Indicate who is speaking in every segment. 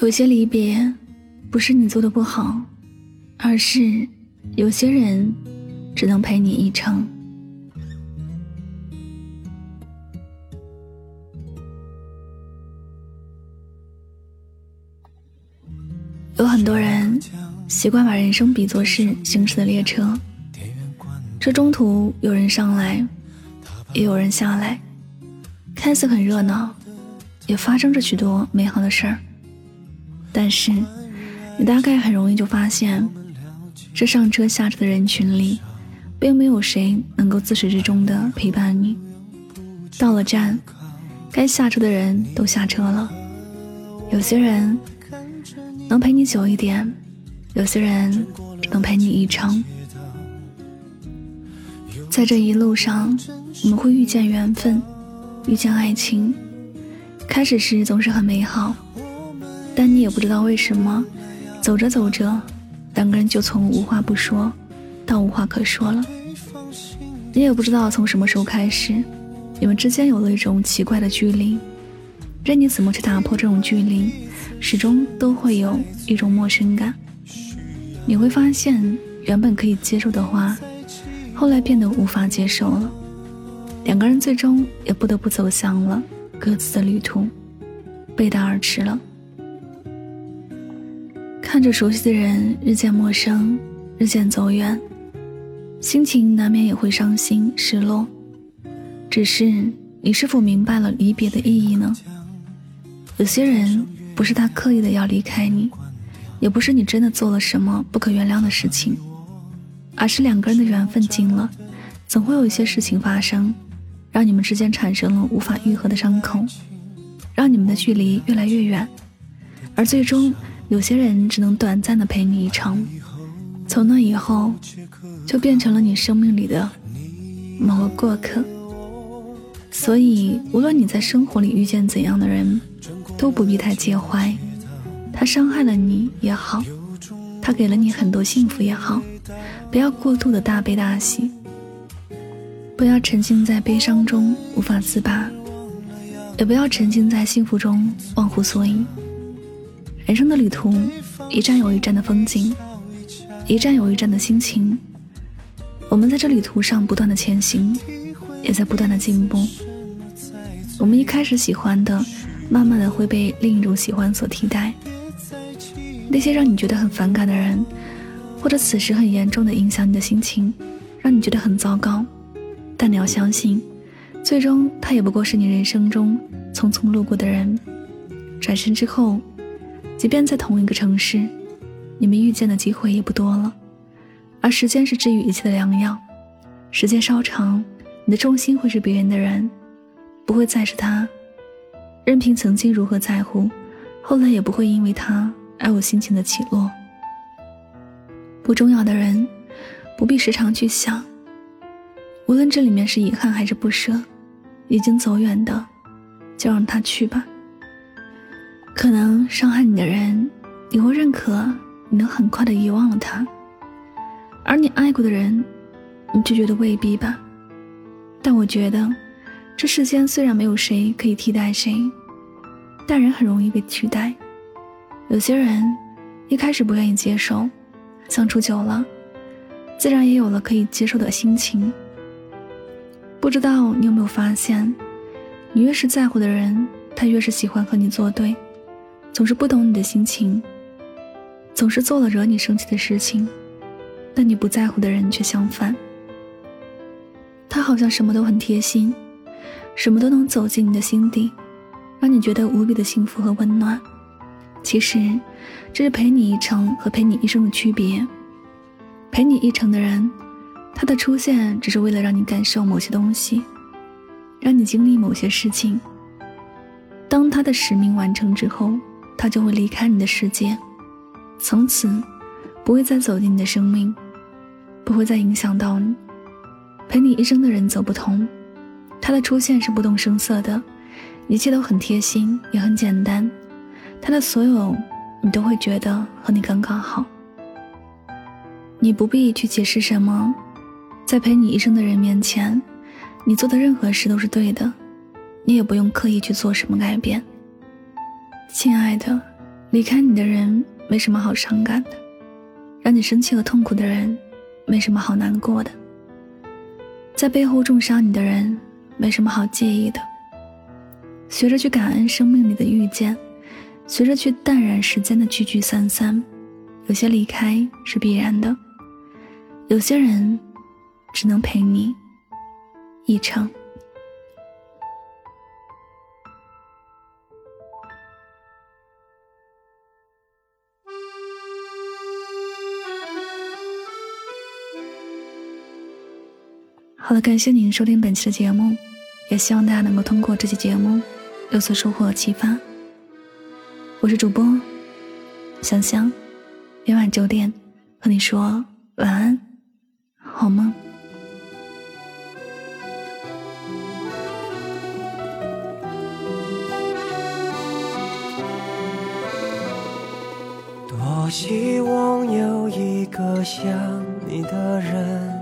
Speaker 1: 有些离别，不是你做的不好，而是有些人只能陪你一程。有很多人习惯把人生比作是行驶的列车，这中途有人上来，也有人下来，看似很热闹，也发生着许多美好的事儿。但是，你大概很容易就发现，这上车下车的人群里，并没有谁能够自始至终的陪伴你。到了站，该下车的人都下车了，有些人。能陪你久一点，有些人只能陪你一程。在这一路上，我们会遇见缘分，遇见爱情。开始时总是很美好，但你也不知道为什么，走着走着，两个人就从无话不说到无话可说了。你也不知道从什么时候开始，你们之间有了一种奇怪的距离。任你怎么去打破这种距离。始终都会有一种陌生感，你会发现原本可以接受的话，后来变得无法接受了。两个人最终也不得不走向了各自的旅途，背道而驰了。看着熟悉的人日渐陌生，日渐走远，心情难免也会伤心失落。只是你是否明白了离别的意义呢？有些人。不是他刻意的要离开你，也不是你真的做了什么不可原谅的事情，而是两个人的缘分尽了，总会有一些事情发生，让你们之间产生了无法愈合的伤口，让你们的距离越来越远，而最终有些人只能短暂的陪你一程，从那以后，就变成了你生命里的某个过客。所以，无论你在生活里遇见怎样的人。都不必太介怀，他伤害了你也好，他给了你很多幸福也好，不要过度的大悲大喜，不要沉浸在悲伤中无法自拔，也不要沉浸在幸福中忘乎所以。人生的旅途，一站有一站的风景，一站有一站的心情。我们在这旅途上不断的前行，也在不断的进步。我们一开始喜欢的。慢慢的会被另一种喜欢所替代。那些让你觉得很反感的人，或者此时很严重的影响你的心情，让你觉得很糟糕。但你要相信，最终他也不过是你人生中匆匆路过的人。转身之后，即便在同一个城市，你们遇见的机会也不多了。而时间是治愈一切的良药。时间稍长，你的重心会是别人的人，不会再是他。任凭曾经如何在乎，后来也不会因为他而有心情的起落。不重要的人，不必时常去想。无论这里面是遗憾还是不舍，已经走远的，就让他去吧。可能伤害你的人，你会认可，你能很快的遗忘了他；而你爱过的人，你就觉得未必吧。但我觉得。这世间虽然没有谁可以替代谁，但人很容易被取代。有些人一开始不愿意接受，相处久了，自然也有了可以接受的心情。不知道你有没有发现，你越是在乎的人，他越是喜欢和你作对，总是不懂你的心情，总是做了惹你生气的事情。但你不在乎的人却相反，他好像什么都很贴心。什么都能走进你的心底，让你觉得无比的幸福和温暖。其实，这是陪你一程和陪你一生的区别。陪你一程的人，他的出现只是为了让你感受某些东西，让你经历某些事情。当他的使命完成之后，他就会离开你的世界，从此不会再走进你的生命，不会再影响到你。陪你一生的人走不同。他的出现是不动声色的，一切都很贴心，也很简单。他的所有，你都会觉得和你刚刚好。你不必去解释什么，在陪你一生的人面前，你做的任何事都是对的，你也不用刻意去做什么改变。亲爱的，离开你的人没什么好伤感的，让你生气和痛苦的人没什么好难过的，在背后重伤你的人没什么好介意的。学着去感恩生命里的遇见，学着去淡然时间的聚聚散散。有些离开是必然的，有些人只能陪你一程。好了，感谢您收听本期的节目，也希望大家能够通过这期节目有所收获和启发。我是主播香香，每晚九点和你说晚安，好梦。
Speaker 2: 多希望有一个像你的人。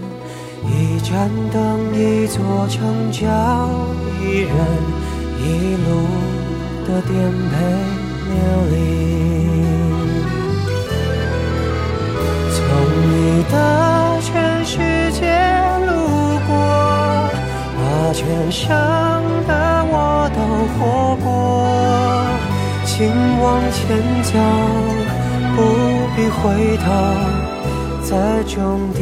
Speaker 2: 一盏灯，一座城，叫一人，一路的颠沛流离。从你的全世界路过，把全盛的我都活过。请往前走，不必回头，在终点。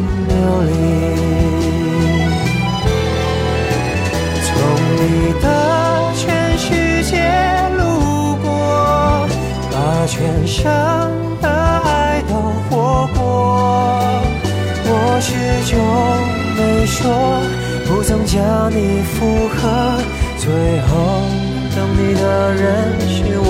Speaker 2: 流离，从你的全世界路过，把全生的爱都活过。我始终没说，不曾将你附和，最后等你的人是我。